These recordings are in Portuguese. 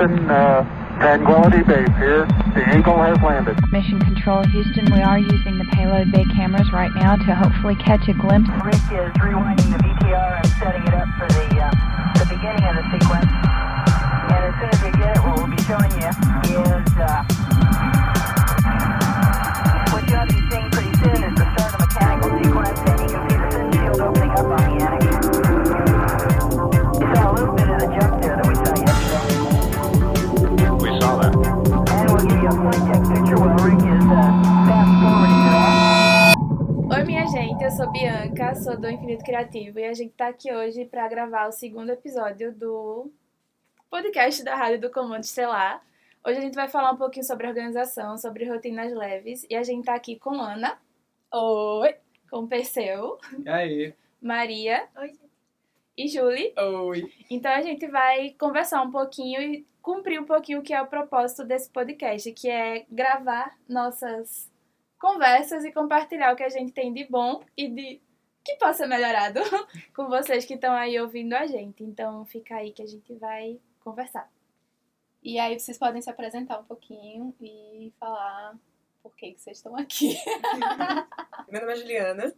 Houston, uh, Tranquility Base here. The Eagle has landed. Mission Control Houston, we are using the payload bay cameras right now to hopefully catch a glimpse. Rick is rewinding the VTR and setting it up for the uh, the beginning of the sequence. And as soon as we get it, what we'll be showing you is uh, eu sou Bianca, sou do Infinito Criativo e a gente tá aqui hoje para gravar o segundo episódio do podcast da Rádio do Comando Estelar. Hoje a gente vai falar um pouquinho sobre organização, sobre rotinas leves e a gente tá aqui com Ana. Oi! Com Perseu, E aí? Maria Oi, e Julie. Oi. Então a gente vai conversar um pouquinho e cumprir um pouquinho o que é o propósito desse podcast, que é gravar nossas conversas e compartilhar o que a gente tem de bom e de que possa ser melhorado com vocês que estão aí ouvindo a gente. Então fica aí que a gente vai conversar. E aí vocês podem se apresentar um pouquinho e falar por que, que vocês estão aqui. Meu nome é Juliana,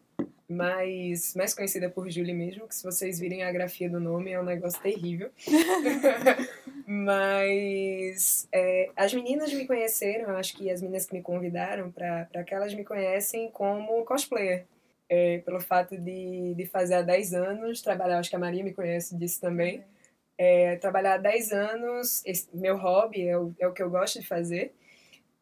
mas mais conhecida por Julie mesmo, que se vocês virem a grafia do nome é um negócio terrível. mas é, as meninas me conheceram, eu acho que as meninas que me convidaram para que elas me conhecem como cosplayer. É, pelo fato de, de fazer há 10 anos, trabalhar, acho que a Maria me conhece disso também, é, trabalhar há 10 anos, esse, meu hobby é o, é o que eu gosto de fazer.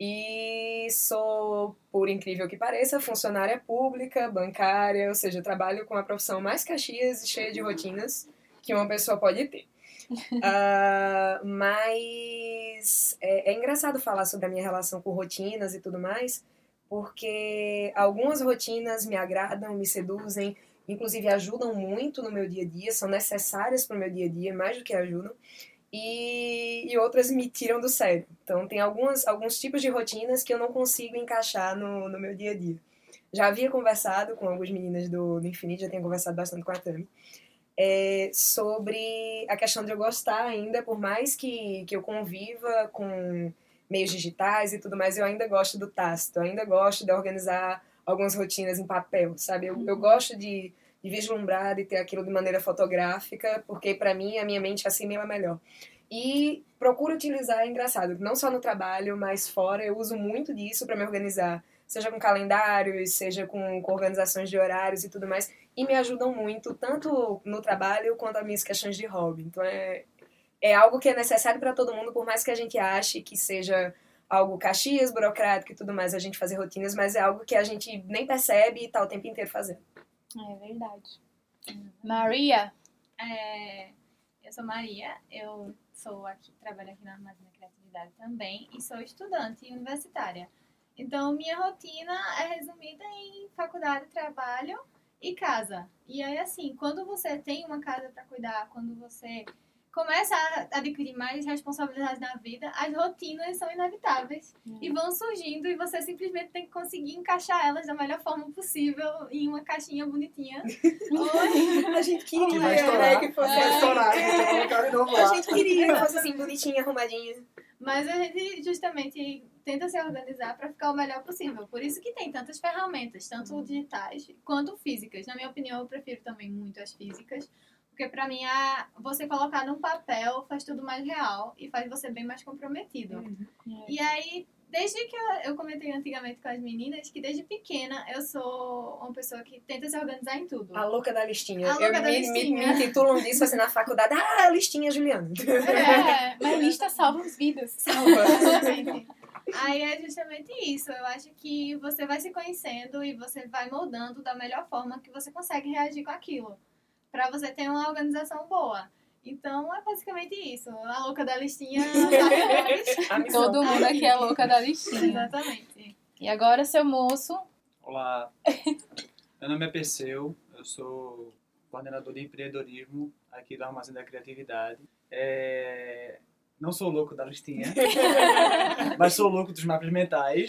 E sou, por incrível que pareça, funcionária pública, bancária, ou seja, trabalho com a profissão mais caxias e cheia de rotinas que uma pessoa pode ter. Ah, mas é, é engraçado falar sobre a minha relação com rotinas e tudo mais, porque algumas rotinas me agradam, me seduzem, inclusive ajudam muito no meu dia a dia, são necessárias para o meu dia a dia, mais do que ajudam e, e outras me tiram do sério. Então, tem algumas, alguns tipos de rotinas que eu não consigo encaixar no, no meu dia a dia. Já havia conversado com algumas meninas do, do Infinito, já tinha conversado bastante com a Tami, é, sobre a questão de eu gostar ainda, por mais que, que eu conviva com meios digitais e tudo mais, eu ainda gosto do tácito, ainda gosto de organizar algumas rotinas em papel, sabe? Eu, eu gosto de, de vislumbrar, de ter aquilo de maneira fotográfica, porque para mim a minha mente assimila melhor. E procuro utilizar, é engraçado, não só no trabalho, mas fora, eu uso muito disso para me organizar, seja com calendários, seja com, com organizações de horários e tudo mais, e me ajudam muito, tanto no trabalho quanto as minhas questões de hobby. Então é, é algo que é necessário para todo mundo, por mais que a gente ache que seja algo caxias, burocrático e tudo mais, a gente fazer rotinas, mas é algo que a gente nem percebe e tá o tempo inteiro fazendo. É verdade. Maria, é, eu sou Maria, eu sou aqui, trabalho aqui na Armazém da Criatividade também e sou estudante universitária. Então, minha rotina é resumida em faculdade, trabalho e casa. E aí, assim, quando você tem uma casa para cuidar, quando você começa a adquirir mais responsabilidades na vida, as rotinas são inevitáveis e vão surgindo e você simplesmente tem que conseguir encaixar elas da melhor forma possível em uma caixinha bonitinha. A gente queria Que vai né, estourar. que fosse Vai estourar, novo A gente queria que fosse assim, bonitinha, arrumadinha. Mas a gente justamente tenta se organizar para ficar o melhor possível. Por isso que tem tantas ferramentas, tanto digitais quanto físicas. Na minha opinião, eu prefiro também muito as físicas, porque para mim a, você colocar num papel faz tudo mais real e faz você bem mais comprometido. E aí, desde que eu, eu comentei antigamente com as meninas, que desde pequena eu sou uma pessoa que tenta se organizar em tudo. A louca da listinha. A louca eu da me, listinha. Me, me titulam disso assim na faculdade. Ah, listinha, Juliana. É, Mas lista salva as vidas. Exatamente. Aí é justamente isso. Eu acho que você vai se conhecendo e você vai moldando da melhor forma que você consegue reagir com aquilo. Pra você ter uma organização boa. Então é basicamente isso. A louca da listinha. A missão. Todo mundo aqui é louca da listinha. Exatamente. E agora, seu moço, Olá, meu nome é Perseu, eu sou coordenador de empreendedorismo aqui do Armazém da Criatividade. É, Não sou louco da listinha, mas sou louco dos mapas mentais.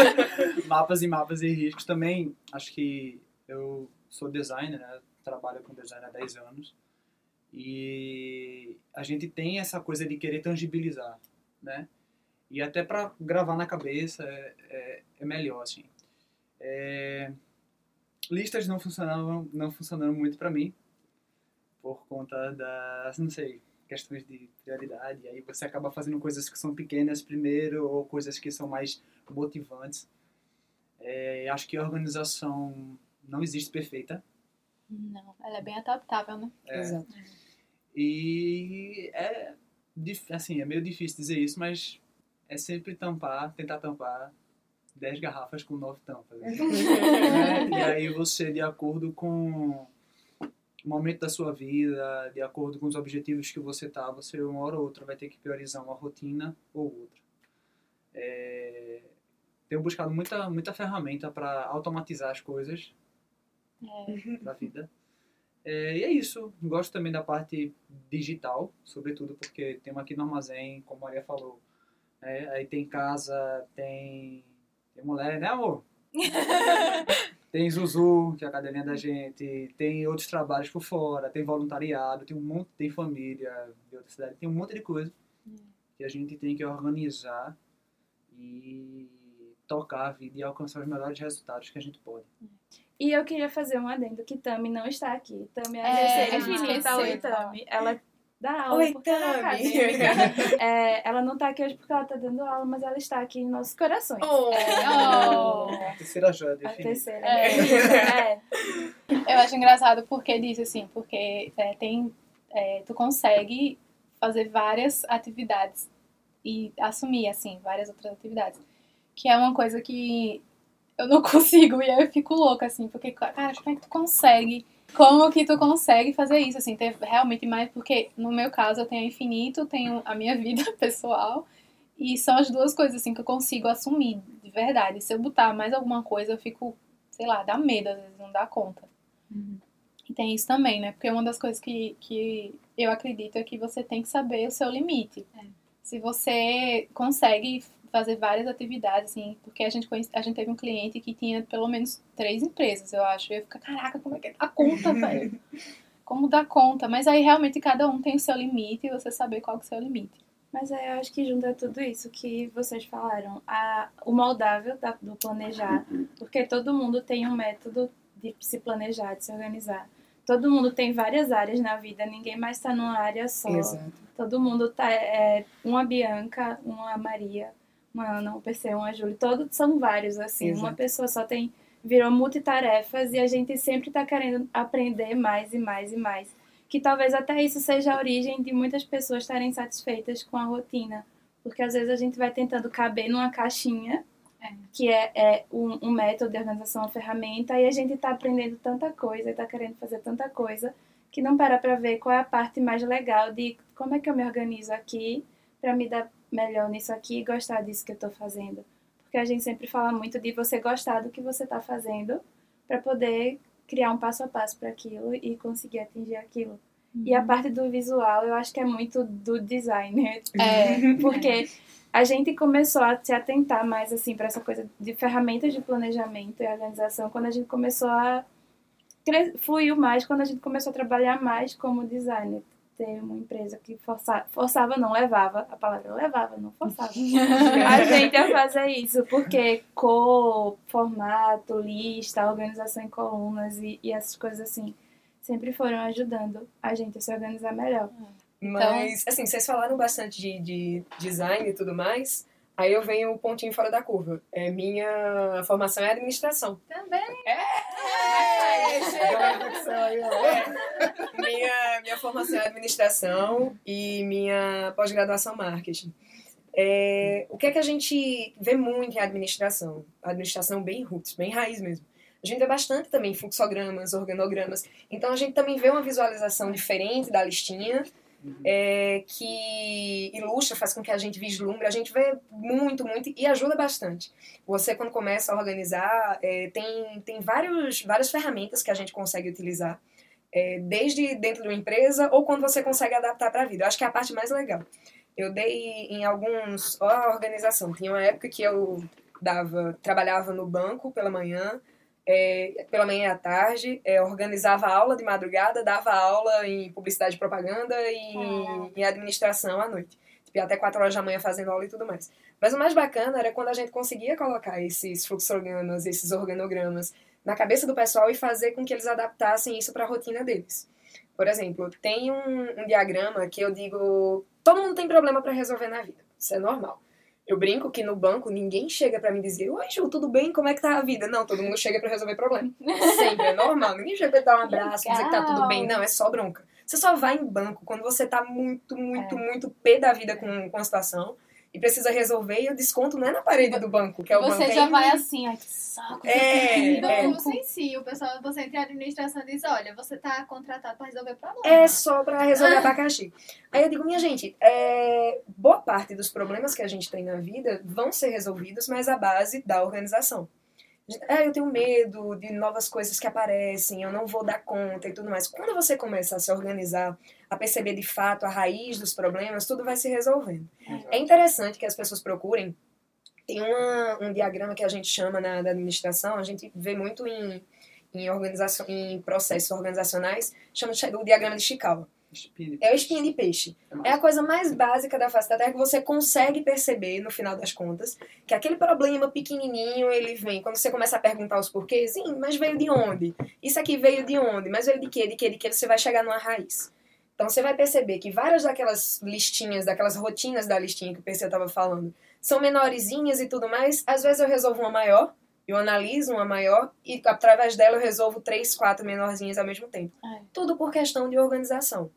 mapas e mapas e riscos também. Acho que eu sou designer, né? Trabalho com design há 10 anos. E a gente tem essa coisa de querer tangibilizar, né? E até para gravar na cabeça é, é, é melhor, assim. É, listas não funcionavam, não funcionaram muito para mim, por conta das, não sei, questões de prioridade. Aí você acaba fazendo coisas que são pequenas primeiro ou coisas que são mais motivantes. É, acho que a organização não existe perfeita. Não, ela é bem adaptável, né? É, Exato. E é, assim, é meio difícil dizer isso, mas é sempre tampar, tentar tampar 10 garrafas com 9 tampas. né? E aí você, de acordo com o momento da sua vida, de acordo com os objetivos que você tá, você uma hora ou outra vai ter que priorizar uma rotina ou outra. É, tenho buscado muita, muita ferramenta para automatizar as coisas da vida. É, e é isso. Gosto também da parte digital, sobretudo porque temos aqui no armazém, como a Maria falou. né? Aí tem casa, tem, tem mulher, né, amor? tem Zuzu, que é a cadelinha da gente, tem outros trabalhos por fora, tem voluntariado, tem um monte, tem família de outra cidade, tem um monte de coisa que a gente tem que organizar e tocar a vida e alcançar os melhores resultados que a gente pode. E eu queria fazer um adendo que Tami não está aqui. Tami é a É, terceira infinita. esqueceu, Oi, Tami. Ela dá aula Oi, porque ela é. É, ela não está aqui hoje porque ela está dando aula, mas ela está aqui em nossos corações. Oh. A terceira joia A terceira. É. É. Eu acho engraçado porque disso, assim, porque é, tem, é, tu consegue fazer várias atividades e assumir, assim, várias outras atividades. Que é uma coisa que eu não consigo e aí eu fico louca, assim, porque, cara, como é que tu consegue? Como que tu consegue fazer isso, assim, ter realmente mais, porque no meu caso eu tenho a infinito, tenho a minha vida pessoal e são as duas coisas, assim, que eu consigo assumir, de verdade. Se eu botar mais alguma coisa, eu fico, sei lá, dá medo, às vezes não dá conta. E tem isso também, né? Porque uma das coisas que, que eu acredito é que você tem que saber o seu limite. Se você consegue fazer várias atividades, assim, porque a gente, conhece, a gente teve um cliente que tinha pelo menos três empresas, eu acho. E eu fico, caraca, como é que dá conta, velho? Como dá conta? Mas aí realmente cada um tem o seu limite e você saber qual que é o seu limite. Mas aí eu acho que junta tudo isso que vocês falaram. A, o moldável da- do planejar. Porque todo mundo tem um método de se planejar, de se organizar. Todo mundo tem várias áreas na vida, ninguém mais está numa área só. Exato. Todo mundo tá. É, uma Bianca, uma Maria, uma Ana, um PC, uma Júlia. Todos são vários, assim. Exato. Uma pessoa só tem. Virou multitarefas e a gente sempre tá querendo aprender mais e mais e mais. Que talvez até isso seja a origem de muitas pessoas estarem satisfeitas com a rotina. Porque às vezes a gente vai tentando caber numa caixinha, que é, é um, um método de organização, uma ferramenta, e a gente tá aprendendo tanta coisa e tá querendo fazer tanta coisa que não para pra ver qual é a parte mais legal de como é que eu me organizo aqui para me dar melhor nisso aqui e gostar disso que eu tô fazendo. Porque a gente sempre fala muito de você gostar do que você tá fazendo para poder criar um passo a passo para aquilo e conseguir atingir aquilo. E a parte do visual, eu acho que é muito do designer. É, Porque a gente começou a se atentar mais assim para essa coisa de ferramentas de planejamento e organização quando a gente começou a fluiu mais quando a gente começou a trabalhar mais como designer. Ter uma empresa que forçava, forçava não levava, a palavra levava, não forçava. a gente a fazer isso, porque cor, formato, lista, organização em colunas e, e essas coisas assim sempre foram ajudando a gente a se organizar melhor. Mas, assim, vocês falaram bastante de, de design e tudo mais. Aí eu venho o pontinho fora da curva. É, minha formação é administração. Também. minha, minha formação é administração e minha pós-graduação marketing. É, o que é que a gente vê muito em administração? Administração bem roots, bem raiz mesmo. A gente vê bastante também fluxogramas, organogramas. Então a gente também vê uma visualização diferente da listinha, é, que ilustra, faz com que a gente vislumbre. A gente vê muito, muito e ajuda bastante. Você, quando começa a organizar, é, tem, tem vários, várias ferramentas que a gente consegue utilizar, é, desde dentro de uma empresa ou quando você consegue adaptar para a vida. Eu acho que é a parte mais legal. Eu dei em alguns. Ó, a organização. Tinha uma época que eu dava, trabalhava no banco pela manhã, é, pela manhã e à tarde, é, organizava aula de madrugada, dava aula em publicidade e propaganda e em administração à noite. Tipo, ia até 4 horas da manhã fazendo aula e tudo mais. Mas o mais bacana era quando a gente conseguia colocar esses fluxogramas, esses organogramas na cabeça do pessoal e fazer com que eles adaptassem isso para a rotina deles. Por exemplo, tem um, um diagrama que eu digo: todo mundo tem problema para resolver na vida, isso é normal. Eu brinco que no banco ninguém chega pra me dizer: Oi, Ju, tudo bem? Como é que tá a vida? Não, todo mundo chega pra resolver problema. Sempre, é normal. Ninguém chega pra dar um abraço, dizer que tá tudo bem. Não, é só bronca. Você só vai em banco quando você tá muito, muito, muito pé da vida com, com a situação e precisa resolver e o desconto não é na parede do banco, que é o banco. Você já vai assim, ai que saco. É, no é. banco. Você em si, o pessoal, você entra em administração e diz, olha, você tá contratado para resolver problema. É só pra resolver abacaxi. Aí eu digo, minha gente, é, boa parte dos problemas que a gente tem na vida vão ser resolvidos, mas à base da organização. Ah, eu tenho medo de novas coisas que aparecem, eu não vou dar conta e tudo mais. Quando você começa a se organizar, a perceber de fato a raiz dos problemas, tudo vai se resolvendo. É interessante que as pessoas procurem. Tem uma, um diagrama que a gente chama na da administração, a gente vê muito em, em, organização, em processos organizacionais, chama o diagrama de Chikawa. Espinho. É o espinho de peixe. É a coisa mais básica da face da Terra que você consegue perceber, no final das contas, que aquele problema pequenininho, ele vem. Quando você começa a perguntar os porquês, sim, mas veio de onde? Isso aqui veio de onde? Mas veio de quê? De quê? De quê? Você vai chegar numa raiz. Então você vai perceber que várias daquelas listinhas, daquelas rotinas da listinha que o PC estava falando, são menorzinhas e tudo mais. Às vezes eu resolvo uma maior, eu analiso uma maior e através dela eu resolvo três, quatro menorzinhas ao mesmo tempo. É. Tudo por questão de organização.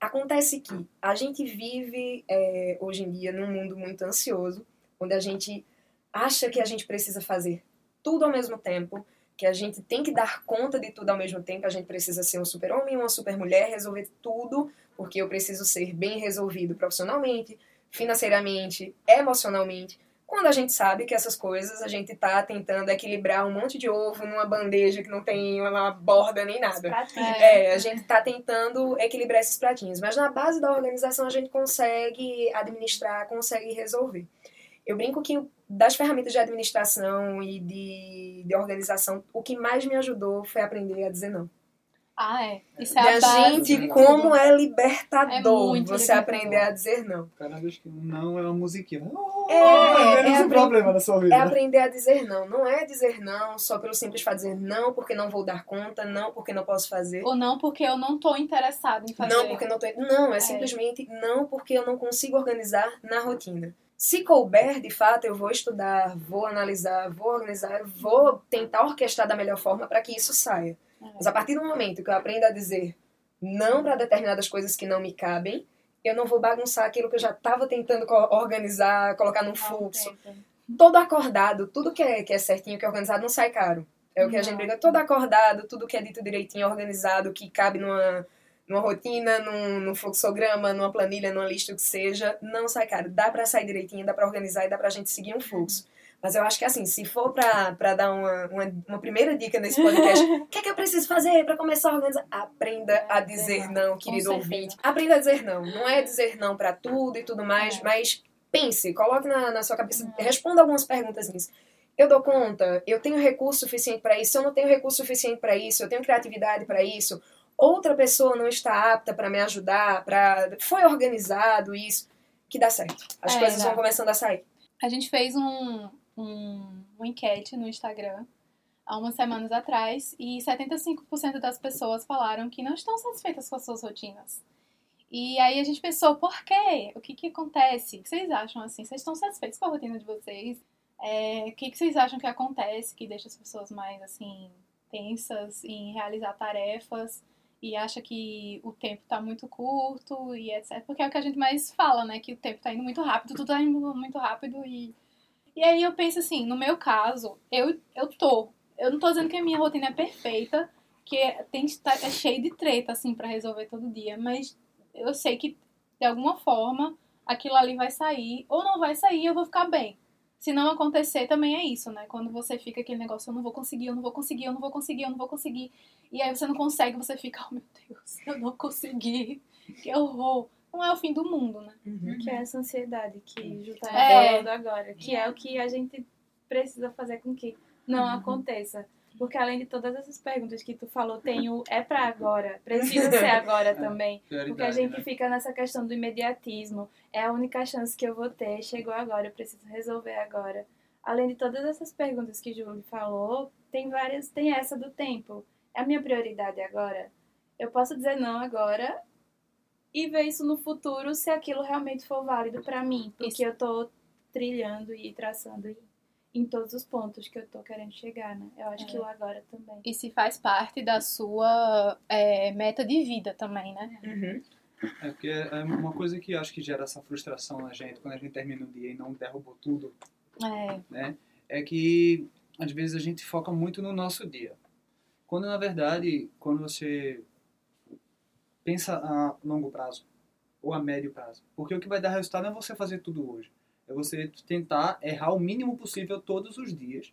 Acontece que a gente vive é, hoje em dia num mundo muito ansioso, onde a gente acha que a gente precisa fazer tudo ao mesmo tempo, que a gente tem que dar conta de tudo ao mesmo tempo, a gente precisa ser um super-homem uma super-mulher, resolver tudo, porque eu preciso ser bem resolvido profissionalmente, financeiramente, emocionalmente. Quando a gente sabe que essas coisas a gente tá tentando equilibrar um monte de ovo numa bandeja que não tem uma borda nem nada. É, a gente tá tentando equilibrar esses pratinhos, mas na base da organização a gente consegue administrar, consegue resolver. Eu brinco que das ferramentas de administração e de, de organização, o que mais me ajudou foi aprender a dizer não. Ah, é. Isso E é a a base. gente, de como é libertador É muito você libertador. aprender a dizer não. Cada vez que não é uma musiquinha. Oh, É, menos é um problema na sua vida. É aprender a dizer não. Não é dizer não só pelo simples fato de dizer não porque não vou dar conta, não porque não posso fazer. Ou não porque eu não tô interessado em fazer. Não porque não tô. Não, é, simplesmente não porque eu não consigo organizar na rotina. Se couber, de fato, eu vou estudar, vou analisar, vou organizar, vou tentar orquestrar da melhor forma para que isso saia. Mas a partir do momento que eu aprendo a dizer não para determinadas coisas que não me cabem, eu não vou bagunçar aquilo que eu já estava tentando organizar, colocar num fluxo. Todo acordado, tudo que é, que é certinho, que é organizado, não sai caro. É o que a gente Não. briga. Todo acordado, tudo que é dito direitinho, organizado, que cabe numa, numa rotina, num, num fluxograma, numa planilha, numa lista, o que seja, não sai caro. Dá pra sair direitinho, dá pra organizar e dá pra gente seguir um fluxo. Mas eu acho que assim, se for pra, pra dar uma, uma, uma primeira dica nesse podcast, o que é que eu preciso fazer pra começar a organizar? Aprenda a dizer não, querido ouvinte. Aprenda a dizer não. Não é dizer não pra tudo e tudo mais, É. mas pense, coloque na, na sua cabeça, responda algumas perguntas nisso. Eu dou conta? Eu tenho recurso suficiente para isso? Eu não tenho recurso suficiente para isso? Eu tenho criatividade para isso? Outra pessoa não está apta para me ajudar? Para foi organizado isso? Que dá certo. As É, coisas dá. vão começando a sair. A gente fez um, um, uma enquete no Instagram há umas semanas atrás e 75% das pessoas falaram que não estão satisfeitas com as suas rotinas. E aí a gente pensou, por quê? O que que acontece? O que vocês acham assim? Vocês estão satisfeitos com a rotina de vocês? É, o que que vocês acham que acontece que deixa as pessoas mais assim tensas em realizar tarefas e acha que o tempo tá muito curto e etc. Porque é o que a gente mais fala, né? Que o tempo tá indo muito rápido, tudo tá indo muito rápido e e aí eu penso assim, no meu caso, eu, eu tô. Eu não tô dizendo que a minha rotina é perfeita, que tem, tá, é cheio de treta, assim, pra resolver todo dia, mas eu sei que, de alguma forma, aquilo ali vai sair, ou não vai sair, eu vou ficar bem. Se não acontecer, também é isso, né? Quando você fica aquele negócio, eu não vou conseguir, eu não vou conseguir, eu não vou conseguir, eu não vou conseguir. E aí você não consegue, você fica, oh meu Deus, eu não consegui, que horror. Não é o fim do mundo, né? Que é essa ansiedade que Ju tá É. falando agora. Que é o que a gente precisa fazer com que não Uhum. aconteça. Porque além de todas essas perguntas que tu falou, tem o é pra agora, precisa ser agora também. Porque a gente né? fica nessa questão do imediatismo. É a única chance que eu vou ter, chegou agora, eu preciso resolver agora. Além de todas essas perguntas que Júlio falou, tem várias, tem essa do tempo. É a minha prioridade agora? Eu posso dizer não agora e ver isso no futuro se aquilo realmente for válido pra mim, porque eu tô trilhando e traçando em- em todos os pontos que eu tô querendo chegar, né? Eu acho que o agora também. E se faz parte da sua é, meta de vida também, né? Uhum. É porque é uma coisa que eu acho que gera essa frustração na gente quando a gente termina o dia e não derrubou tudo, É, né? É que às vezes a gente foca muito no nosso dia. Quando na verdade, quando você pensa a longo prazo ou a médio prazo, porque o que vai dar resultado não é você fazer tudo hoje, é você tentar errar o mínimo possível todos os dias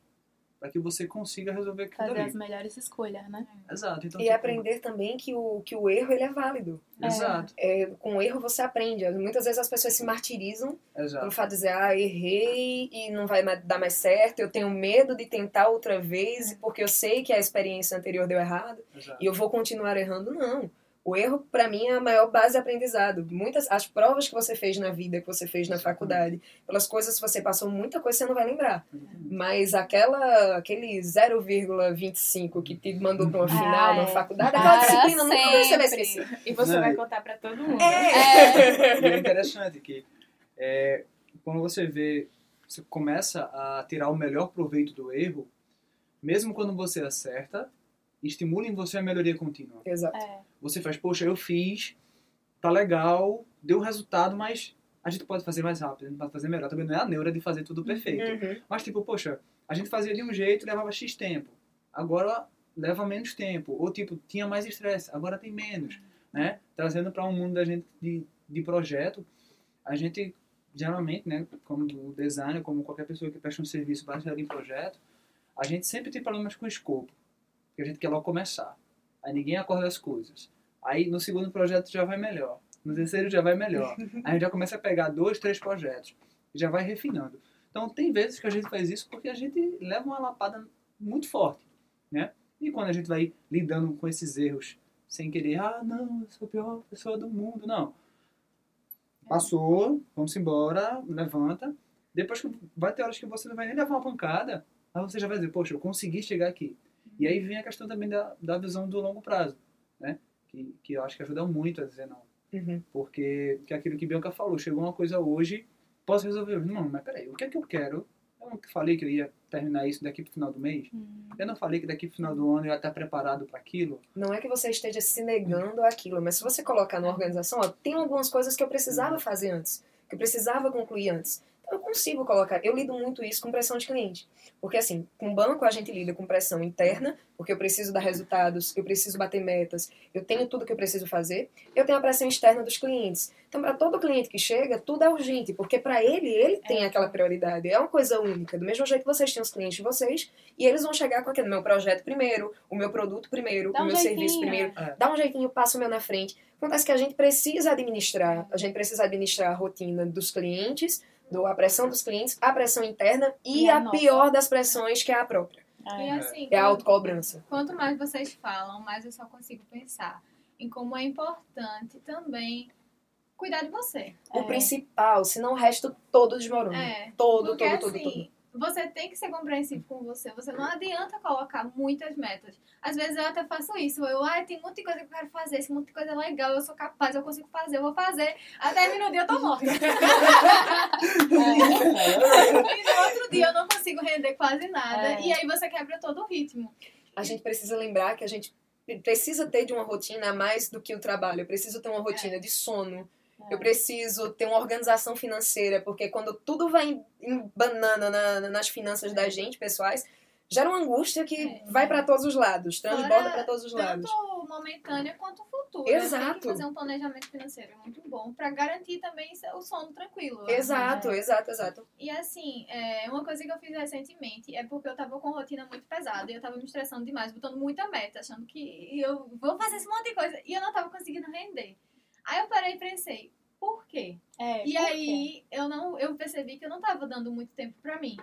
para que você consiga resolver aquilo fazer ali. as melhores escolhas, né? Exato. Então, E tipo, aprender também que o, que o erro ele é válido. Exato, É, com o erro você aprende. Muitas vezes as pessoas se martirizam exato. pelo fato de dizer, ah, errei e não vai dar mais certo, eu tenho medo de tentar outra vez porque eu sei que a experiência anterior deu errado exato. e eu vou continuar errando. Não. O erro, pra mim, é a maior base de aprendizado. Muitas, as provas que você fez na vida, que você fez na faculdade, pelas coisas que você passou, muita coisa você não vai lembrar. Mas aquela, aquele 0,25 que te mandou pra uma final na é. faculdade, aquela Para disciplina nunca mais você vai esquecer. E você Não, vai contar pra todo mundo. É. E é interessante que é, quando você vê, você começa a tirar o melhor proveito do erro, mesmo quando você acerta, estimula em você a melhoria contínua. Exato. É. Você faz, poxa, eu fiz, tá legal, deu resultado, mas a gente pode fazer mais rápido, a gente pode fazer melhor. Também não é a neura de fazer tudo perfeito. Uhum. Mas tipo, poxa, a gente fazia de um jeito e levava X tempo. Agora leva menos tempo. Ou tipo, tinha mais estresse, agora tem menos. Né? Trazendo para um mundo da gente de, de projeto, a gente geralmente, né, como o designer, como qualquer pessoa que presta um serviço baseado em projeto, a gente sempre tem problemas com o escopo. Porque a gente quer logo começar. Aí ninguém acorda as coisas. Aí no segundo projeto já vai melhor. No terceiro já vai melhor. Aí a gente já começa a pegar dois, três projetos. E já vai refinando. Então tem vezes que a gente faz isso porque a gente leva uma lapada muito forte, né? E quando a gente vai lidando com esses erros sem querer, ah, não, eu sou a pior pessoa do mundo, não. Passou, vamos embora, levanta. Depois que vai ter horas que você não vai nem levar uma pancada, mas você já vai dizer, poxa, eu consegui chegar aqui. E aí vem a questão também da, da visão do longo prazo, né? Que, que eu acho que ajuda muito a dizer não. Uhum. Porque que é aquilo que Bianca falou, chegou uma coisa hoje, posso resolver hoje. Não, mas peraí, o que é que eu quero? Eu não falei que eu ia terminar isso daqui pro final do mês? Eu não falei que daqui pro final do ano eu ia estar preparado para aquilo? Não é que você esteja se negando àquilo, mas se você colocar na organização, ó, tem algumas coisas que eu precisava fazer antes, que eu precisava concluir antes. Eu consigo colocar. Eu lido muito isso com pressão de cliente. Porque assim, com banco a gente lida com pressão interna, porque eu preciso dar resultados, eu preciso bater metas, eu tenho tudo que eu preciso fazer. Eu tenho a pressão externa dos clientes. Então, para todo cliente que chega, tudo é urgente, porque para ele, ele tem aquela prioridade. É uma coisa única. Do mesmo jeito que vocês têm os clientes de vocês, e eles vão chegar com aquele meu projeto primeiro, o meu produto primeiro, Dá o um meu serviço jeitinho. primeiro. Dá um jeitinho, passa o meu na frente. Acontece que a gente precisa administrar, a gente precisa administrar a rotina dos clientes, do, a pressão dos clientes, a pressão interna e, E a a, pior das pressões, que é a própria. E É. assim, É a autocobrança. Quanto mais vocês falam, mais eu só consigo pensar em como é importante também cuidar de você. O É. principal, senão o resto todo desmorona. É. Todo, Porque todo, todo, assim, todo. Você tem que ser compreensivo com você. Você não adianta colocar muitas metas. Às vezes eu até faço isso. Eu, ah, tem um monte de coisa que eu quero fazer, monte de coisa legal, eu sou capaz, eu consigo fazer, eu vou fazer. Até termina o dia eu tô morta. e no outro dia eu não consigo render quase nada. É. E aí você quebra todo o ritmo. A gente precisa lembrar que a gente precisa ter de uma rotina a mais do que o trabalho. Eu preciso ter uma rotina de sono. Eu preciso ter uma organização financeira, porque quando tudo vai em, em banana na- na- nas finanças da gente, pessoais, gera uma angústia que É. vai para todos os lados, transborda para todos os lados. Tanto momentânea quanto futuro. Exato. Tem que fazer um planejamento financeiro muito bom pra garantir também o sono tranquilo. Exato, É. exato, exato. E assim, é, uma coisa que eu fiz recentemente é porque eu tava com rotina muito pesada e eu tava me estressando demais, botando muita meta, achando que eu vou fazer esse monte de coisa e eu não tava conseguindo render. Aí eu parei e pensei, por quê? É, E por quê? aí eu não, eu percebi que eu não tava dando muito tempo pra mim.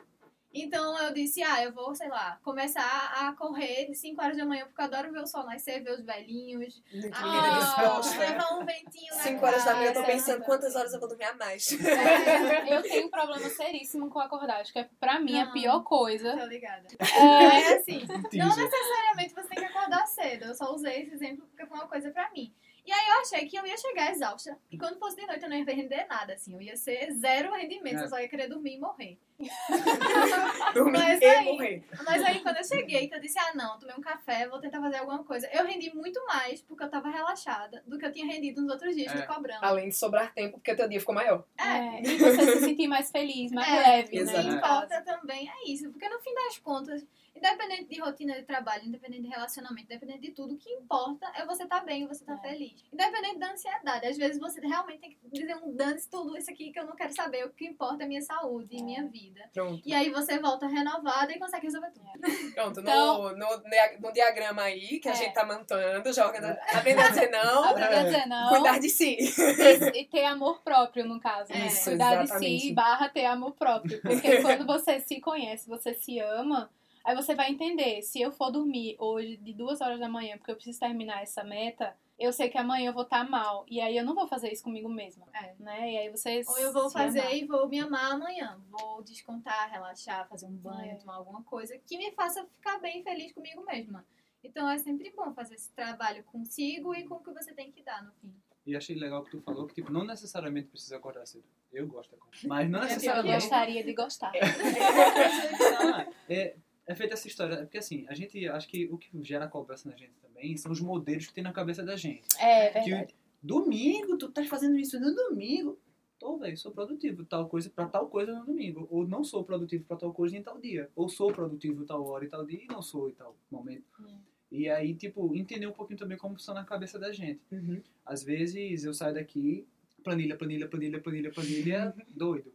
Então eu disse, ah, eu vou, sei lá, começar a correr de 5 horas da manhã, porque eu adoro ver o sol nascer, ver os velhinhos. Menina Ah, levar um ventinho na 5 horas da manhã eu tô pensando quantas horas eu vou dormir a mais. É, Eu tenho um problema seríssimo com acordar. Acho que é, pra mim a Não. pior coisa. tô ligada. É, É assim, não Teaser. necessariamente você tem que acordar cedo. Eu só usei esse exemplo porque foi uma coisa pra mim. E aí eu achei que eu ia chegar exausta. E quando fosse de noite eu não ia render nada, assim. Eu ia ser zero rendimento, É. eu só ia querer dormir e morrer. Dormir Mas e aí- morrer. Mas aí quando eu cheguei, que eu disse, ah não, tomei um café, vou tentar fazer alguma coisa. Eu rendi muito mais porque eu tava relaxada do que eu tinha rendido nos outros dias É. do cobrão. Além de sobrar tempo, porque teu dia ficou maior. é, e você se sentir mais feliz, mais É, leve, O né? que em importa casa. também é isso. Porque no fim das contas, independente de rotina de trabalho, independente de relacionamento, independente de tudo, o que importa é você estar bem, você estar É. feliz. Independente da ansiedade. Às vezes você realmente tem que dizer um dane tudo isso aqui que eu não quero saber. O que importa é minha saúde e minha vida. Pronto. E aí você volta renovada e consegue resolver tudo. Pronto, Então- no, no, no diagrama aí que a É. gente tá montando, já organizando, aprender a dizer não, Aprender a dizer não cuidar de si. e, e ter amor próprio, no caso. né? Isso, Cuidar de exatamente. si barra ter amor próprio. Porque quando você se conhece, você se ama, aí você vai entender. Se eu for dormir hoje de duas horas da manhã, porque eu preciso terminar essa meta, eu sei que amanhã eu vou estar mal. E aí eu não vou fazer isso comigo mesma. É. Né? E aí você. Ou eu vou fazer amar. e vou me amar amanhã. Vou descontar, relaxar, fazer um banho, É. tomar alguma coisa que me faça ficar bem feliz comigo mesma. Então é sempre bom fazer esse trabalho consigo e com o que você tem que dar no fim. E achei legal que tu falou que, tipo, não necessariamente precisa acordar cedo. Eu gosto de acordar. Mas não Eu necessariamente. gostaria de gostar. Ah, é, é feita essa história. Porque assim, a gente acho que o que gera cobrança na gente também são os modelos que tem na cabeça da gente. É Que verdade. domingo, tu estás fazendo isso no domingo. Tô, velho, sou produtivo tal coisa para tal coisa no domingo. Ou não sou produtivo para tal coisa em tal dia. Ou sou produtivo tal hora e tal dia e não sou em tal momento. Hum. E aí, tipo, entender um pouquinho também como funciona a cabeça da gente. Uhum. Às vezes eu saio daqui, planilha, planilha, planilha, planilha, planilha, doido.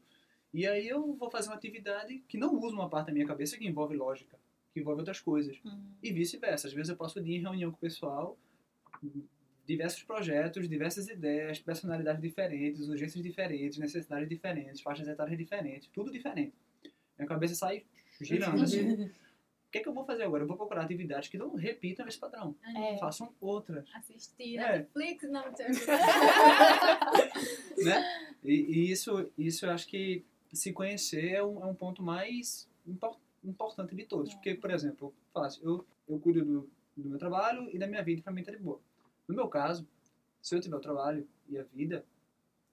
E aí eu vou fazer uma atividade que não usa uma parte da minha cabeça que envolve lógica, que envolve outras coisas. Hum. E vice-versa. Às vezes eu passo o dia em reunião com o pessoal, diversos projetos, diversas ideias, personalidades diferentes, urgências diferentes, necessidades diferentes, faixas etárias diferentes, tudo diferente. Minha cabeça sai girando assim. O que é que eu vou fazer agora? Eu vou procurar atividades que não repitam esse padrão. É. Façam outras. Assistir É. Netflix, não sei né? E, e isso, isso eu acho que se conhecer é um, é um ponto mais impor- importante de todos. Porque, por exemplo, fácil, eu, eu cuido do, do meu trabalho e da minha vida, pra mim tá de boa. No meu caso, se eu tiver o trabalho e a vida.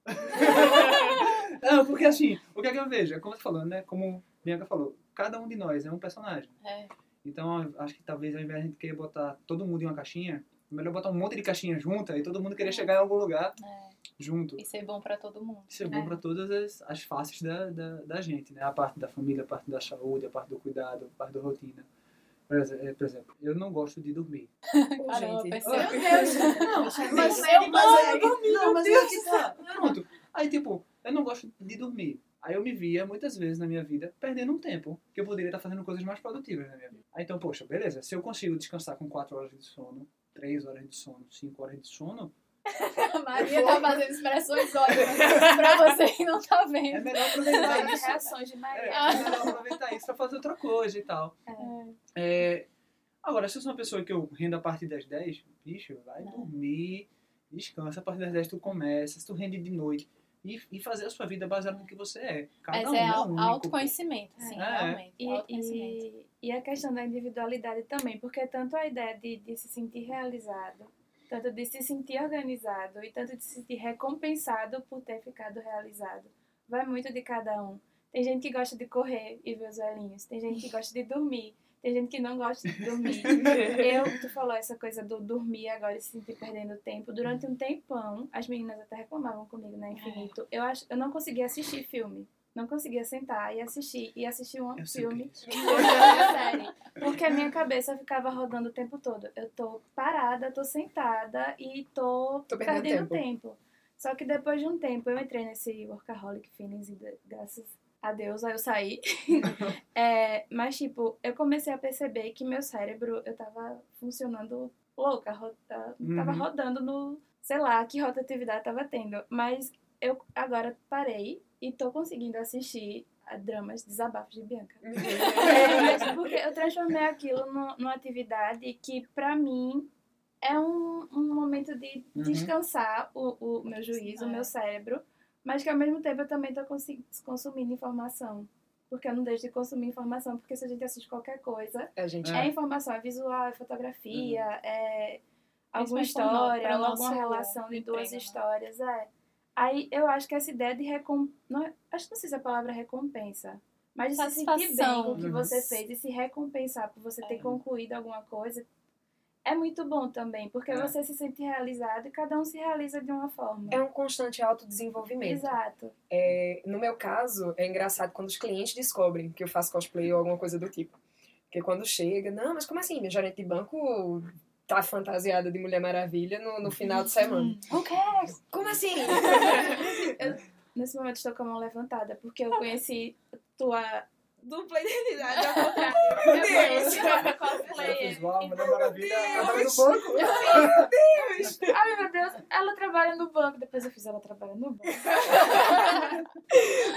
Não, porque assim, o que é que eu vejo? É como você falou, né? Como Bianca falou, cada um de nós é um personagem. É. Então, acho que talvez ao invés de a gente querer botar todo mundo em uma caixinha, é melhor botar um monte de caixinha junta e todo mundo querer chegar em algum lugar É. junto. E ser bom pra todo mundo. Isso é bom É. para todas as, as faces da, da, da gente, né? A parte da família, a parte da saúde, a parte do cuidado, a parte da rotina. Por exe- por exemplo, eu não gosto de dormir. Caramba, gente. Deus! Não, mas eu amo dormir, não, mas é que tá. Pronto. Aí, tipo, eu não gosto de dormir. Aí eu me via muitas vezes na minha vida perdendo um tempo que eu poderia estar fazendo coisas mais produtivas na minha vida. Aí então, poxa, beleza, se eu consigo descansar com 4 horas de sono, 3 horas de sono, 5 horas de sono, A Maria tá fazendo expressões ótimas pra você que não tá é vendo. melhor aproveitar isso. reações de É, Maria. é melhor aproveitar isso pra fazer outra coisa e tal. É, agora, se eu sou uma pessoa que eu rendo a partir das 10, bicho, vai Não. dormir, descansa, a partir das 10 tu começa, se tu rende de noite. E, e fazer a sua vida baseada no que você é. Cada Mas um é é au- único. autoconhecimento, sim, É. realmente. E, autoconhecimento. e, e a questão da individualidade também, porque tanto a ideia de, de se sentir realizado, tanto de se sentir organizado e tanto de se sentir recompensado por ter ficado realizado, vai muito de cada um. Tem gente que gosta de correr e ver os velhinhos, tem gente que gosta de dormir, tem gente que não gosta de dormir. Eu, tu falou essa coisa do dormir agora e se sentir perdendo tempo. Durante um tempão, as meninas até reclamavam comigo na Infinito. Eu, acho, eu não conseguia assistir filme. Não conseguia sentar e assistir. E assistir um Eu é filme isso. ou uma série. Porque a minha cabeça ficava rodando o tempo todo. Eu tô parada, tô sentada e tô, Tô perdendo perdendo tempo. tempo. Só que depois de um tempo eu entrei nesse workaholic feelings e de- graças a Deus aí eu saí. É, mas tipo, eu comecei a perceber que meu cérebro, eu tava funcionando louca, ro- tava Uhum. rodando no, sei lá, que rotatividade tava tendo. Mas eu agora parei e tô conseguindo assistir a dramas, desabafos de Bianca. É, mas porque eu transformei aquilo nu- numa atividade que, pra mim, é um, um momento de Uhum. descansar o, o meu juízo, o meu cérebro, mas que ao mesmo tempo eu também tô consi- consumindo informação. Porque eu não deixo de consumir informação, porque se a gente assiste qualquer coisa, A gente é, informação, é visual, é fotografia, é alguma história, alguma relação de duas emprego, né? histórias, é. Aí eu acho que essa ideia de recom... não é- acho que não sei se a palavra é recompensa, mas de se sentir bem com o que Uhum. você fez e se recompensar por você ter É. concluído alguma coisa, é muito bom também, porque É. você se sente realizado e cada um se realiza de uma forma. é um constante autodesenvolvimento. Exato. É, no meu caso, é engraçado quando os clientes descobrem que eu faço cosplay ou alguma coisa do tipo. Porque quando chega, não, mas como assim? Minha gerente de banco tá fantasiada de Mulher Maravilha no, no final de semana. Who cares? Como assim? Nesse momento estou com a mão levantada, porque eu conheci tua dupla identidade ao contrário. Eu conheci a Eu cosplayer. uau, Mulher Maravilha, trabalha no Deus! banco. Ai, meu Deus, ela trabalha no banco. Depois eu fiz ela trabalha no banco.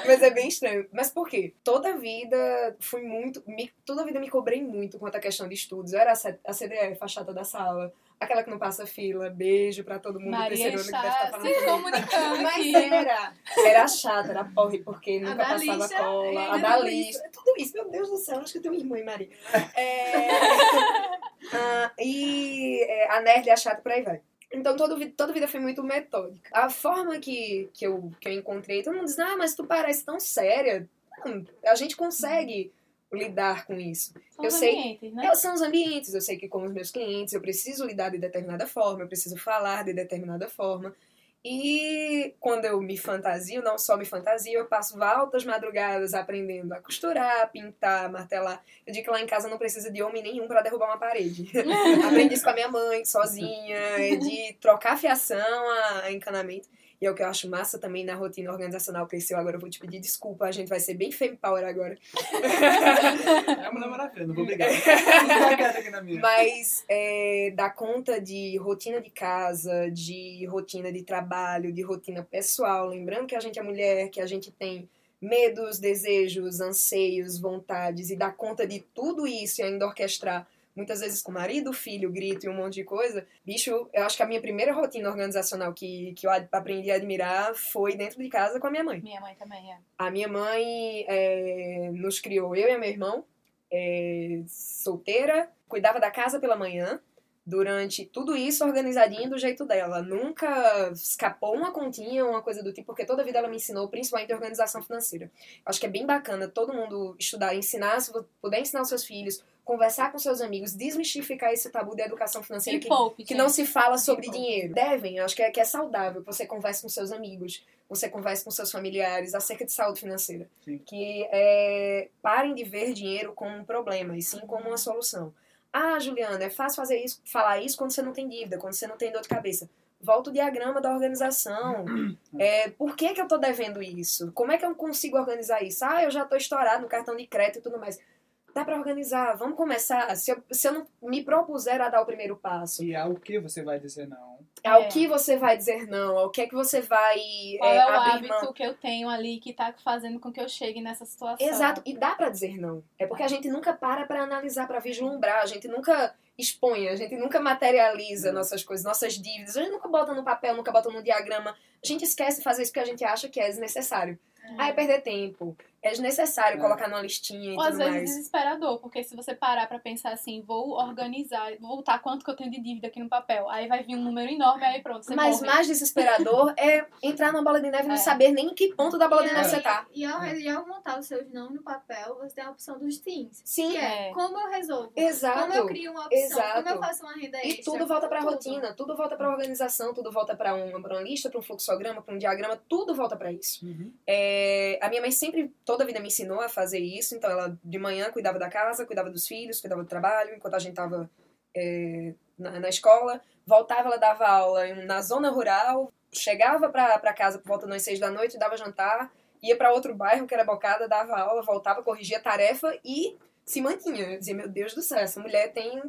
Mas é bem estranho. Mas por quê? Toda a vida fui muito. Me, toda a vida me cobrei muito quanto à questão de estudos. Eu era a CDF, a chata da sala. Aquela que não passa fila. Beijo pra todo mundo do Maria terceiro ano que deve estar está falando se comunicando Mas era. Era chata, era porre, porque nunca passava lixa, cola. é, A da tudo lista. Tudo isso, meu Deus do céu, acho que eu tenho irmã, hein, Maria. É... Ah, e é, a nerd e a chata, por aí vai. Então, toda, vi- toda vida foi muito metódica. A forma que, que, eu, que eu encontrei, todo mundo diz, ah, mas tu parece tão séria. Não, a gente consegue lidar com isso. São eu os sei- ambientes, né? São os ambientes, eu sei que com os meus clientes eu preciso lidar de determinada forma, eu preciso falar de determinada forma. E quando eu me fantasio, não só me fantasio, eu passo altas madrugadas aprendendo a costurar, pintar, martelar. Eu digo que lá em casa não precisa de homem nenhum para derrubar uma parede. Aprendi isso com a minha mãe, sozinha, de trocar fiação a encanamento. E é o que eu acho massa também na rotina organizacional cresceu. Agora eu vou te pedir desculpa, a gente vai ser bem femme power agora. É a Mulher Maravilha, não vou brigar. Mas é, dá conta de rotina de casa, de rotina de trabalho, de rotina pessoal. Lembrando que a gente é mulher, que a gente tem medos, desejos, anseios, vontades, e dá conta de tudo isso e ainda orquestrar. Muitas vezes com marido, filho, grito e um monte de coisa. Bicho, eu acho que a minha primeira rotina organizacional que, que eu aprendi a admirar foi dentro de casa com a minha mãe. Minha mãe também é. A minha mãe é, nos criou, eu e meu irmão, é, solteira, cuidava da casa pela manhã, durante tudo isso organizadinho do jeito dela. Nunca escapou uma continha, uma coisa do tipo, porque toda a vida ela me ensinou, principalmente organização financeira. Acho que é bem bacana todo mundo estudar, ensinar, se puder ensinar os seus filhos, conversar com seus amigos, desmistificar esse tabu da educação financeira que poupe, que não se fala sobre dinheiro. Devem, eu acho que é, que é saudável que você converse com seus amigos, você converse com seus familiares acerca de saúde financeira. Sim. Que é, parem de ver dinheiro como um problema e sim como uma solução. Ah, Juliana, é fácil fazer isso, falar isso quando você não tem dívida, quando você não tem dor de cabeça. Volta o diagrama da organização. É, por que, que eu tô devendo isso? Como é que eu consigo organizar isso? Ah, eu já tô estourado no cartão de crédito e tudo mais. Dá pra organizar, vamos começar. Se eu, se eu não me propuser a dar o primeiro passo, E ao que você vai dizer não? ao É. que você vai dizer não, ao que é que você vai Qual é, é, o abrir hábito mão. que eu tenho ali que tá fazendo com que eu chegue nessa situação? Exato, e dá pra dizer não. É porque a gente nunca para pra analisar, pra vislumbrar, a gente nunca expõe, a gente nunca materializa nossas coisas, nossas dívidas, a gente nunca bota no papel, nunca bota no diagrama. A gente esquece de fazer isso porque a gente acha que é desnecessário. Ah, é perder tempo. É desnecessário É. colocar numa listinha e Ou às vezes mais. desesperador, porque se você parar pra pensar assim, vou organizar, vou voltar quanto que eu tenho de dívida aqui no papel, aí vai vir um número enorme, aí pronto, você Mas morre. mais desesperador é entrar numa bola de neve e não É. saber nem em que ponto da bola de E neve aí- você tá. E ao, e ao montar os seus não no papel, você tem a opção dos teams. Sim, Que é, É. como eu resolvo? exato. Como eu crio uma opção? Exato. Como eu faço uma renda E extra? tudo volta pra Tudo. rotina, tudo volta pra organização, tudo volta pra uma, pra uma lista, pra um fluxograma, pra um diagrama, tudo volta pra isso. Uhum. É, a minha mãe sempre, toda a vida me ensinou a fazer isso, então ela de manhã cuidava da casa, cuidava dos filhos, cuidava do trabalho, enquanto a gente tava é, na, na escola, voltava, ela dava aula na zona rural, chegava pra casa por volta das seis da noite, dava jantar, ia pra outro bairro que era Bocada, dava aula, voltava, corrigia a tarefa e se mantinha. Eu dizia, meu Deus do céu, essa mulher tem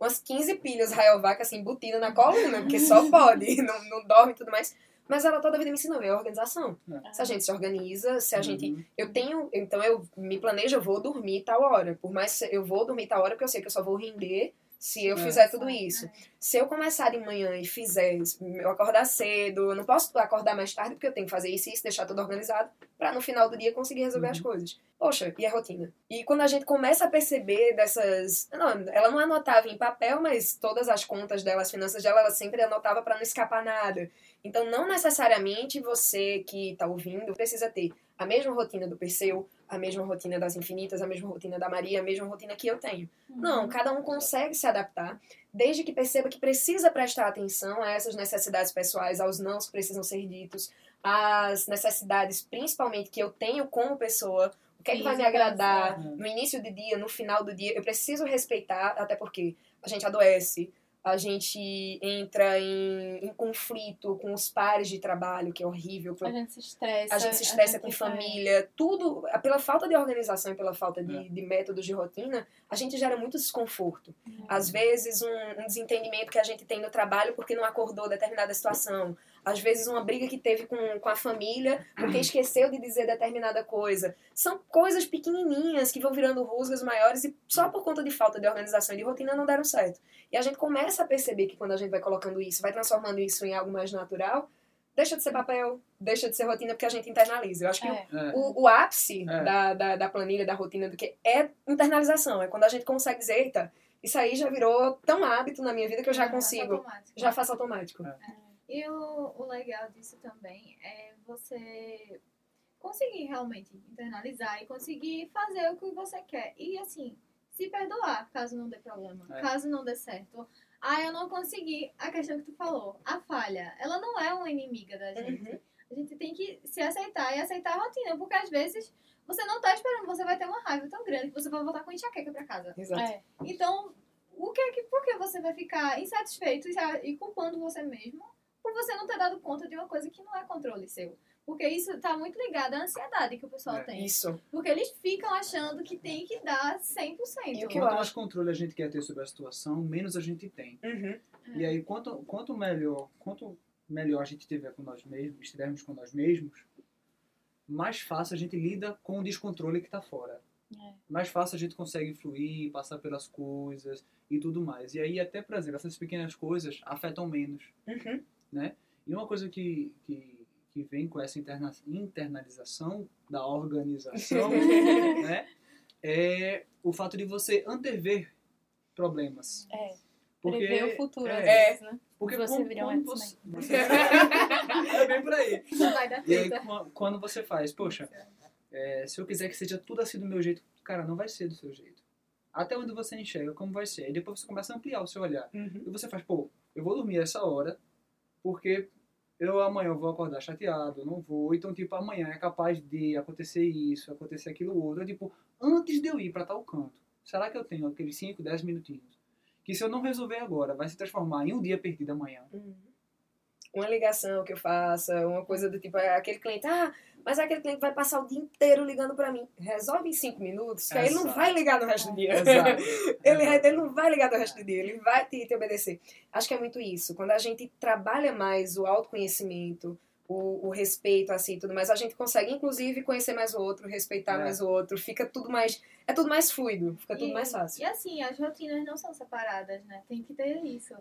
umas 15 pilhas Rayovac assim, embutidas na coluna, porque só pode, não, não dorme e tudo mais. Mas ela toda a vida me ensinou, é organização. É. Se a gente se organiza, se a gente Uhum. eu tenho, então eu me planejo, eu vou dormir tal hora. Por mais que eu vou dormir tal hora, porque eu sei que eu só vou render se eu É. fizer tudo isso. Se eu começar de manhã e fizer, eu acordar cedo, eu não posso acordar mais tarde porque eu tenho que fazer isso e isso, deixar tudo organizado, pra no final do dia conseguir resolver as Uhum. coisas. Poxa, e a rotina? E quando a gente começa a perceber dessas. Não, ela não anotava em papel, mas todas as contas dela, as finanças dela, ela sempre anotava pra não escapar nada. Então, não necessariamente você que tá ouvindo precisa ter a mesma rotina do Perseu, a mesma rotina das Infinitas, a mesma rotina da Maria, a mesma rotina que eu tenho. Não, cada um consegue se adaptar, desde que perceba que precisa prestar atenção a essas necessidades pessoais, aos nãos que precisam ser ditos, às necessidades, principalmente, que eu tenho como pessoa, o que é que vai me agradar é. no início do dia, no final do dia. Eu preciso respeitar, até porque a gente adoece, a gente entra em, em conflito com os pares de trabalho, que é horrível. A gente se estressa. A gente se estressa gente com família, tudo, pela falta de organização e pela falta de, É. de métodos de rotina, a gente gera muito desconforto. Uhum. Às vezes, um, um desentendimento que a gente tem no trabalho porque não acordou determinada situação. Às vezes, uma briga que teve com, com a família porque esqueceu de dizer determinada coisa. São coisas pequenininhas que vão virando rusgas maiores e só por conta de falta de organização e de rotina não deram certo. E a gente começa a perceber que quando a gente vai colocando isso, vai transformando isso em algo mais natural, deixa de ser papel, deixa de ser rotina porque a gente internaliza. Eu acho que É. É. o, o ápice É. da, da, da planilha, da rotina, do que é internalização. É quando a gente consegue dizer, eita, isso aí já virou tão hábito na minha vida que eu já É, consigo, automático. já faço automático. É. E o, o legal disso também é você conseguir realmente internalizar e conseguir fazer o que você quer. E assim, se perdoar caso não dê problema, É. caso não dê certo. Ah, eu não consegui. A questão que tu falou, a falha, ela não é uma inimiga da gente. Uhum. A gente tem que se aceitar e aceitar a rotina, porque às vezes você não tá esperando, você vai ter uma raiva tão grande que você vai voltar com enxaqueca pra casa. Exato. É. Então, o que é que, por que você vai ficar insatisfeito e- e culpando você mesmo por você não ter dado conta de uma coisa que não é controle seu? Porque isso tá muito ligado à ansiedade que o pessoal É. tem. Isso. Porque eles ficam achando que tem que dar 100%. E o que Quanto mais controle a gente quer ter sobre a situação, menos a gente tem. Uhum. E aí, quanto, quanto melhor, quanto melhor a gente estiver com nós mesmos, estivermos com nós mesmos, mais fácil a gente lida com o descontrole que está fora. É. Mais fácil a gente consegue fluir, passar pelas coisas e tudo mais. E aí, até, por exemplo, essas pequenas coisas afetam menos. Uhum. E uma coisa que, que, que vem com essa interna, internalização da organização né, é o fato de você antever problemas. É. Porque, Prever o futuro, é, às vezes, né? porque Você um quando X-Men. você, você- é bem por aí. Não vai dar E aí, quando você faz, poxa, é, se eu quiser que seja tudo assim do meu jeito, cara, não vai ser do seu jeito. Até onde você enxerga como vai ser. E depois você começa a ampliar o seu olhar. Uhum. E você faz, pô, eu vou dormir essa hora, porque eu amanhã eu vou acordar chateado, eu não vou. Então, tipo, amanhã é capaz de acontecer isso, acontecer aquilo outro. É, tipo, antes de eu ir para tal canto, será que eu tenho aqueles 5, 10 minutinhos? Que se eu não resolver agora, vai se transformar em um dia perdido amanhã. Uhum. Uma ligação que eu faça, uma coisa do tipo, aquele cliente, ah, mas aquele cliente vai passar o dia inteiro ligando pra mim. Resolve em cinco minutos, que aí ele não vai ligar no resto do dia. Ele, ele não vai ligar do resto do dia, ele vai te, te obedecer. Acho que é muito isso. Quando a gente trabalha mais o autoconhecimento, o, o respeito, assim, tudo mais, a gente consegue, inclusive, conhecer mais o outro, respeitar É. mais o outro, fica tudo mais. É tudo mais fluido, fica tudo E- mais fácil. E assim, as rotinas não são separadas, né? Tem que ter isso.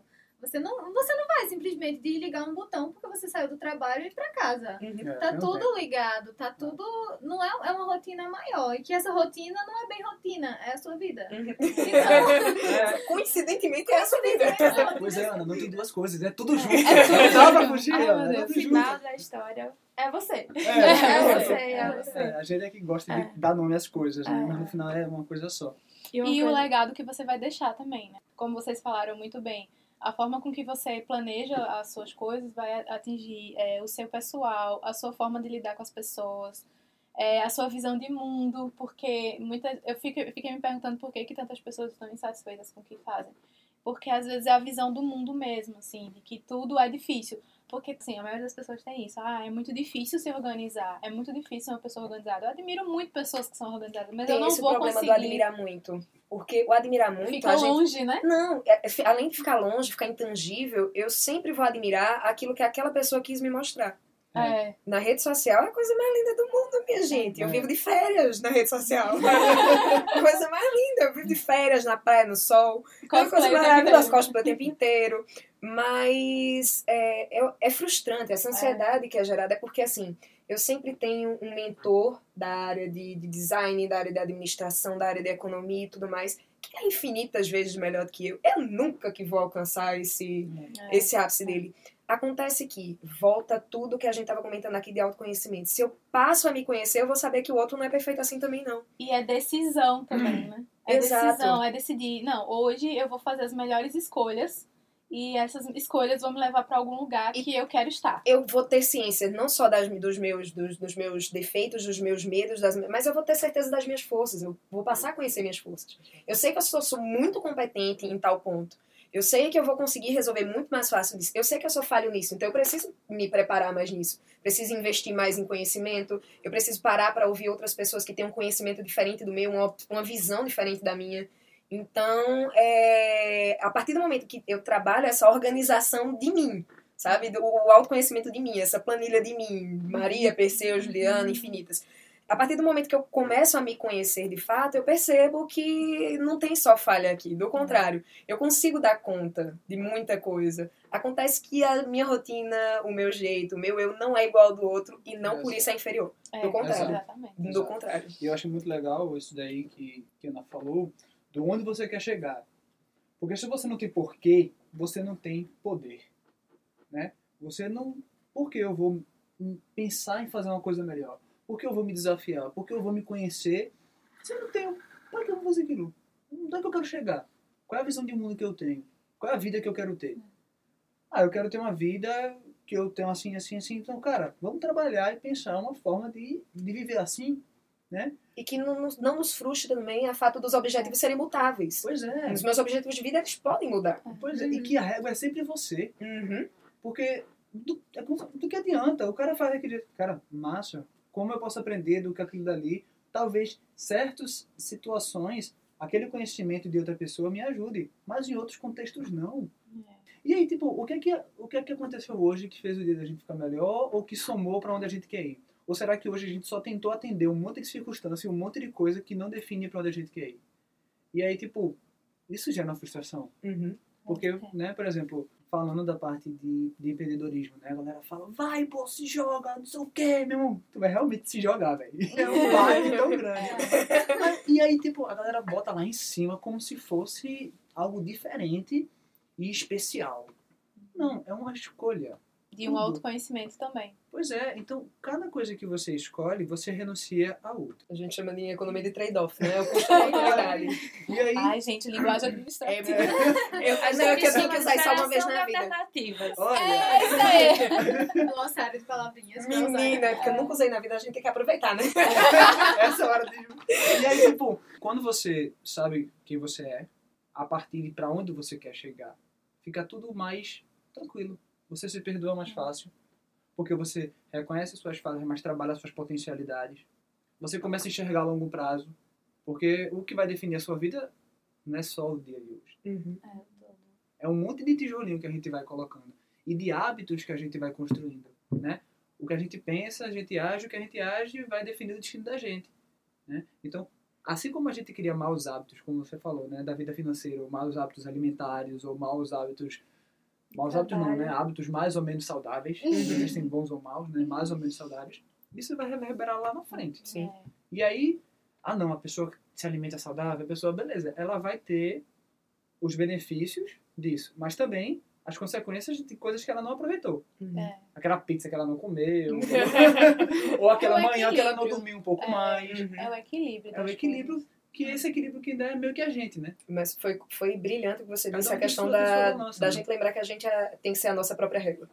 Você não, você não vai simplesmente de ligar um botão porque você saiu do trabalho e ir pra casa. Uhum. É, Tá tudo ligado, tá tudo. Não é, é uma rotina maior. E que essa rotina não é bem rotina, é a sua vida. Uhum. Então, É, Coincidentemente é a sua vida. Pois é, Ana, não tem duas coisas, é tudo junto. É tudo Não dá pra junto. fugir, Ai, Ana, é tudo No junto. final da história, é você. É, É você, é você. É, a gente é que gosta de É. dar nome às coisas, né? É. Mas no final é uma coisa só. E o coisa- legado que você vai deixar também, né? Como vocês falaram muito bem, a forma com que você planeja as suas coisas vai atingir é, o seu pessoal, a sua forma de lidar com as pessoas, é, a sua visão de mundo, porque muitas, eu, fico, eu fiquei me perguntando por que, que tantas pessoas estão insatisfeitas com o que fazem. Porque às vezes é a visão do mundo mesmo, assim, de que tudo é difícil. Porque assim, a maioria das pessoas tem isso. Ah, é muito difícil se organizar. É muito difícil ser uma pessoa organizada. Eu admiro muito pessoas que são organizadas, mas Tem eu não esse vou problema conseguir. do admirar muito. Porque o admirar muito, Fica a gente longe, né? Não, é- é- além de ficar longe, ficar intangível, eu sempre vou admirar aquilo que aquela pessoa quis me mostrar. É. Na rede social é a coisa mais linda do mundo, minha gente. Eu É. vivo de férias na rede social. coisa mais linda. Eu vivo de férias na praia, no sol. É uma coisa Cosplay maravilhosa, cosplay o tempo inteiro. Mas é, é, é frustrante. Essa ansiedade que é gerada é porque, assim, eu sempre tenho um mentor da área de, de design, da área de administração, da área de economia e tudo mais, que é infinitas vezes melhor do que eu. Eu nunca que vou alcançar esse, É. esse ápice dele. Acontece que volta tudo que a gente tava comentando aqui de autoconhecimento. Se eu passo a me conhecer, eu vou saber que o outro não é perfeito assim também, não. E é decisão também, né? É Exato. decisão, é decidir. Não, hoje eu vou fazer as melhores escolhas e essas escolhas vão me levar pra algum lugar que eu quero estar. Eu vou ter ciência não só das, dos, meus, dos, dos meus defeitos, dos meus medos, das, mas eu vou ter certeza das minhas forças. Eu vou passar a conhecer minhas forças. Eu sei que eu sou, sou muito competente em tal ponto. Eu sei que eu vou conseguir resolver muito mais fácil disso. Eu sei que eu sou falho nisso, então eu preciso me preparar mais nisso. Preciso investir mais em conhecimento. Eu preciso parar para ouvir outras pessoas que têm um conhecimento diferente do meu, uma, visão diferente da minha. Então, é, a partir do momento que eu trabalho essa organização de mim, sabe? O autoconhecimento de mim, essa planilha de mim, Maria, Perseu, Juliana, infinitas. A partir do momento que eu começo a me conhecer de fato, eu percebo que não tem só falha aqui. Do contrário, eu consigo dar conta de muita coisa. Acontece que a minha rotina, o meu jeito, o meu eu não é igual ao do outro e não por isso é inferior. É, Do contrário. Exatamente. Do Exato. contrário. E eu acho muito legal isso daí que, que a Ana falou, do onde você quer chegar. Porque se você não tem porquê, você não tem poder. Né? Você não. Por que eu vou pensar em fazer uma coisa melhor? Por que eu vou me desafiar? Por que eu vou me conhecer? Se eu não tenho. Para que eu vou fazer aquilo? Onde é que eu quero chegar? Qual é a visão de mundo que eu tenho? Qual é a vida que eu quero ter? Ah, eu quero ter uma vida que eu tenho assim, assim, assim. Então, cara, vamos trabalhar e pensar uma forma de, de viver assim, né? E que não, não nos frustre também a fato dos objetivos serem mutáveis. Pois é. Os meus objetivos de vida, eles podem mudar. Pois é, e que a régua é sempre você. Uhum. Porque do, é do que adianta? O cara faz aquele. Cara, massa, como eu posso aprender do que aquilo dali? Talvez certas situações, aquele conhecimento de outra pessoa me ajude, mas em outros contextos não. E aí, tipo, o que é que, o que, é que aconteceu hoje que fez o dia da gente ficar melhor ou que somou para onde a gente quer ir? Ou será que hoje a gente só tentou atender um monte de circunstância, um monte de coisa que não define para onde a gente quer ir? E aí, tipo, isso gera uma frustração. Uhum. Porque, É. né, por exemplo, falando da parte de, de empreendedorismo, né? A galera fala, vai, pô, se joga, não sei o quê, meu irmão. Tu vai realmente se jogar, velho. É um vibe tão grande. Mas- e aí, tipo, a galera bota lá em cima como se fosse algo diferente e especial. Não, é uma escolha. De um Tudo. autoconhecimento também. Pois é, então, cada coisa que você escolhe, você renuncia a outra. A gente chama de economia de trade-off, né? O custo. E aí, Ai, gente, linguagem É, administrativa. eu, mas não, é que eu tenho que usar isso só uma vez na vida. alternativas. olha, É isso aí. Glossário de palavrinhas. Menina, é porque eu nunca usei na vida, a gente tem que aproveitar, né? essa hora de. E aí, tipo, quando você sabe quem você é, a partir de pra onde você quer chegar, fica tudo mais tranquilo. Você se perdoa mais fácil, porque você reconhece suas falhas, mas trabalha suas potencialidades. Você começa a enxergar a longo prazo, porque o que vai definir a sua vida não é só o dia de hoje. Uhum. É um monte de tijolinho que a gente vai colocando e de hábitos que a gente vai construindo, né? O que a gente pensa, a gente age, o que a gente age vai definir o destino da gente, né? Então, assim como a gente cria maus hábitos, como você falou, né, da vida financeira, ou maus hábitos alimentares, ou maus hábitos maus hábitos não, né? Hábitos mais ou menos saudáveis, existem bons ou maus, né? Mais ou menos saudáveis. Isso vai reverberar lá na frente. Sim. E aí, ah não, a pessoa que se alimenta saudável, a pessoa, beleza, ela vai ter os benefícios disso, mas também as consequências de coisas que ela não aproveitou. Uhum. É. Aquela pizza que ela não comeu, ou aquela É manhã que ela não dormiu um pouco É. mais. É o equilíbrio. É o equilíbrio, coisas. Que esse equilíbrio que ainda é meio que a gente, né? Mas foi, foi brilhante o que você Cada disse, um a questão da, balança, da né? gente lembrar que a gente é- tem que ser a nossa própria régua.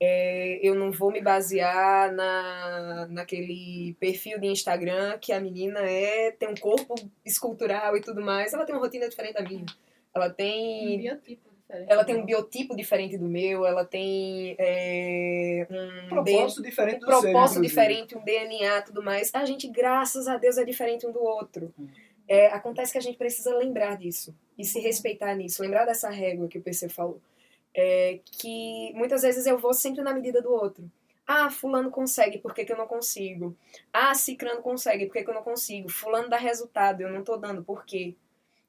É, eu não vou me basear na, naquele perfil de Instagram que a menina é tem um corpo escultural e tudo mais. Ela tem uma rotina diferente da minha. Ela Um tem biotipo. Diferente ela tem um biotipo diferente do meu, ela tem é, um Propósito DNA diferente um do seu, propósito inclusive. diferente, um DNA tudo mais. A gente, graças a Deus, é diferente um do outro. Hum. É, acontece que a gente precisa lembrar disso e se respeitar nisso, lembrar dessa régua que o PC falou. É, que muitas vezes eu vou sempre na medida do outro. Ah, fulano consegue, por que, que eu não consigo? Ah, cicrano consegue, por que, que eu não consigo? Fulano dá resultado, eu não tô dando, por quê?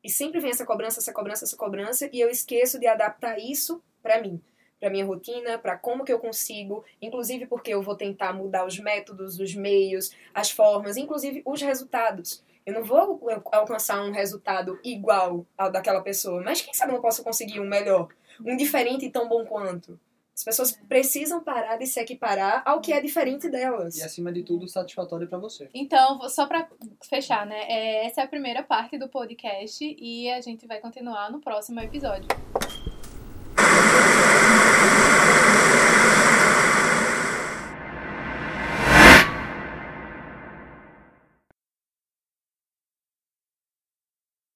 E sempre vem essa cobrança, essa cobrança, essa cobrança, e eu esqueço de adaptar isso pra mim, pra minha rotina, pra como que eu consigo, inclusive porque eu vou tentar mudar os métodos, os meios, as formas, inclusive os resultados. Eu não vou alcançar um resultado igual ao daquela pessoa, mas quem sabe eu não posso conseguir um melhor, um diferente e tão bom quanto. As pessoas precisam parar de se equiparar ao que é diferente delas. E acima de tudo, satisfatório pra você. Então, só pra fechar, né? é, Essa é a primeira parte do podcast e a gente vai continuar no próximo episódio.